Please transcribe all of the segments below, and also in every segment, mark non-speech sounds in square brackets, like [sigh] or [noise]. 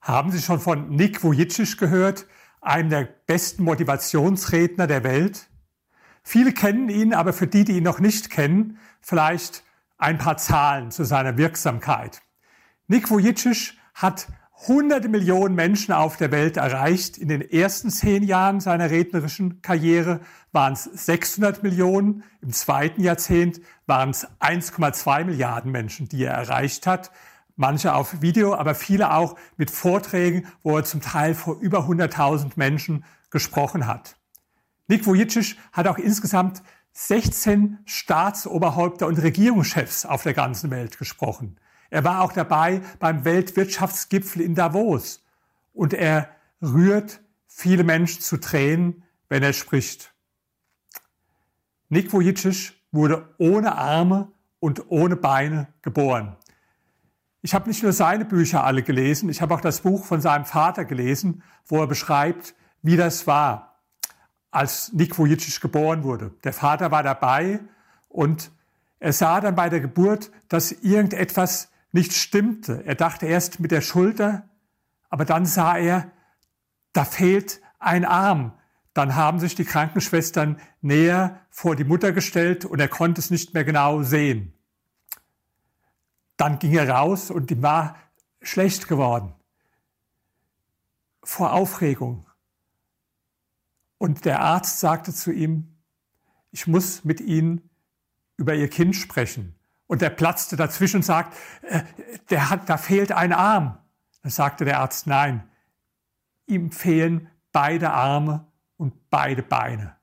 Haben Sie schon von Nick Vujicic gehört, einem der besten Motivationsredner der Welt? Viele kennen ihn, aber für die, die ihn noch nicht kennen, vielleicht ein paar Zahlen zu seiner Wirksamkeit. Nick Vujicic hat hunderte Millionen Menschen auf der Welt erreicht. In den ersten zehn Jahren seiner rednerischen Karriere waren es 600 Millionen. Im zweiten Jahrzehnt waren es 1,2 Milliarden Menschen, die er erreicht hat manche auf Video, aber viele auch mit Vorträgen, wo er zum Teil vor über 100.000 Menschen gesprochen hat. Nick Vujicic hat auch insgesamt 16 Staatsoberhäupter und Regierungschefs auf der ganzen Welt gesprochen. Er war auch dabei beim Weltwirtschaftsgipfel in Davos und er rührt viele Menschen zu Tränen, wenn er spricht. Nick Vujicic wurde ohne Arme und ohne Beine geboren. Ich habe nicht nur seine Bücher alle gelesen, ich habe auch das Buch von seinem Vater gelesen, wo er beschreibt, wie das war, als Nick Vujicic geboren wurde. Der Vater war dabei und er sah dann bei der Geburt, dass irgendetwas nicht stimmte. Er dachte erst mit der Schulter, aber dann sah er, da fehlt ein Arm. Dann haben sich die Krankenschwestern näher vor die Mutter gestellt und er konnte es nicht mehr genau sehen. Dann ging er raus und ihm war schlecht geworden vor Aufregung. Und der Arzt sagte zu ihm, ich muss mit Ihnen über Ihr Kind sprechen. Und er platzte dazwischen und sagt, äh, der hat, da fehlt ein Arm. Dann sagte der Arzt, nein, ihm fehlen beide Arme und beide Beine.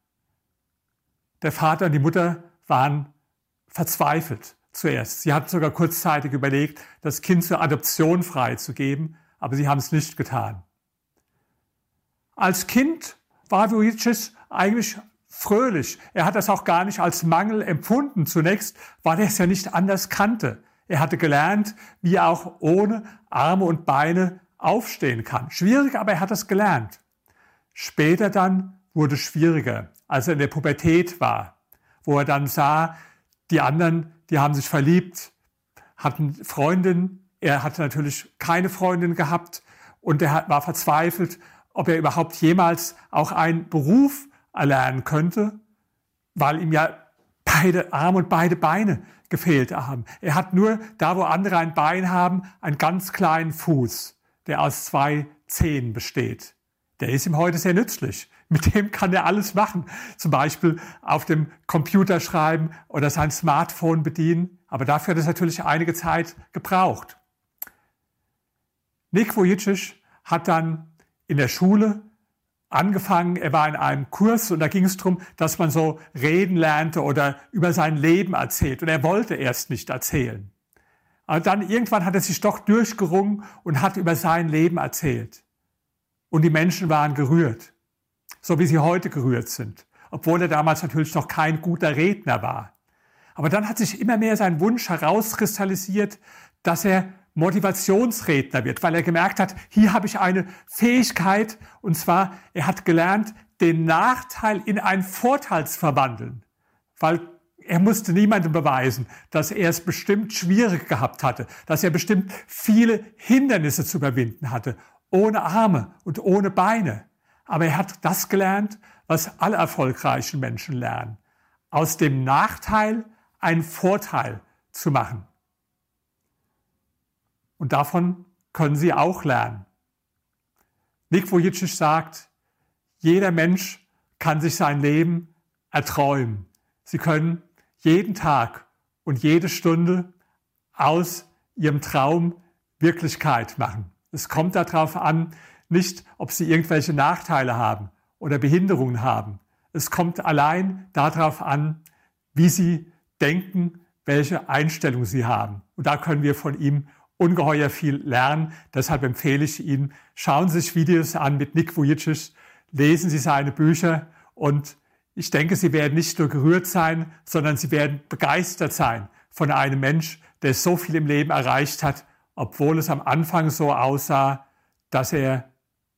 Der Vater und die Mutter waren verzweifelt zuerst. Sie hatten sogar kurzzeitig überlegt, das Kind zur Adoption freizugeben, aber sie haben es nicht getan. Als Kind war Vujicic eigentlich fröhlich. Er hat das auch gar nicht als Mangel empfunden zunächst, weil er es ja nicht anders kannte. Er hatte gelernt, wie er auch ohne Arme und Beine aufstehen kann. Schwierig, aber er hat es gelernt. Später dann wurde es schwieriger, als er in der Pubertät war, wo er dann sah, die anderen die haben sich verliebt, hatten Freundin. Er hatte natürlich keine Freundin gehabt und er war verzweifelt, ob er überhaupt jemals auch einen Beruf erlernen könnte, weil ihm ja beide Arme und beide Beine gefehlt haben. Er hat nur da, wo andere ein Bein haben, einen ganz kleinen Fuß, der aus zwei Zehen besteht. Der ist ihm heute sehr nützlich. [laughs] Mit dem kann er alles machen. Zum Beispiel auf dem Computer schreiben oder sein Smartphone bedienen. Aber dafür hat es natürlich einige Zeit gebraucht. Nick Vujicic hat dann in der Schule angefangen, er war in einem Kurs und da ging es darum, dass man so reden lernte oder über sein Leben erzählt. Und er wollte erst nicht erzählen. Aber dann irgendwann hat er sich doch durchgerungen und hat über sein Leben erzählt. Und die Menschen waren gerührt so wie sie heute gerührt sind, obwohl er damals natürlich noch kein guter Redner war. Aber dann hat sich immer mehr sein Wunsch herauskristallisiert, dass er Motivationsredner wird, weil er gemerkt hat, hier habe ich eine Fähigkeit, und zwar, er hat gelernt, den Nachteil in einen Vorteil zu verwandeln, weil er musste niemandem beweisen, dass er es bestimmt schwierig gehabt hatte, dass er bestimmt viele Hindernisse zu überwinden hatte, ohne Arme und ohne Beine. Aber er hat das gelernt, was alle erfolgreichen Menschen lernen. Aus dem Nachteil einen Vorteil zu machen. Und davon können Sie auch lernen. Nick Vujicic sagt, jeder Mensch kann sich sein Leben erträumen. Sie können jeden Tag und jede Stunde aus Ihrem Traum Wirklichkeit machen. Es kommt darauf an, nicht, ob sie irgendwelche Nachteile haben oder Behinderungen haben. Es kommt allein darauf an, wie sie denken, welche Einstellung sie haben. Und da können wir von ihm ungeheuer viel lernen. Deshalb empfehle ich Ihnen, schauen Sie sich Videos an mit Nick Vujicic, lesen Sie seine Bücher und ich denke, Sie werden nicht nur gerührt sein, sondern Sie werden begeistert sein von einem Mensch, der so viel im Leben erreicht hat, obwohl es am Anfang so aussah, dass er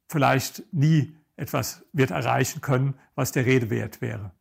vielleicht nie etwas wird erreichen können, was der Rede wert wäre.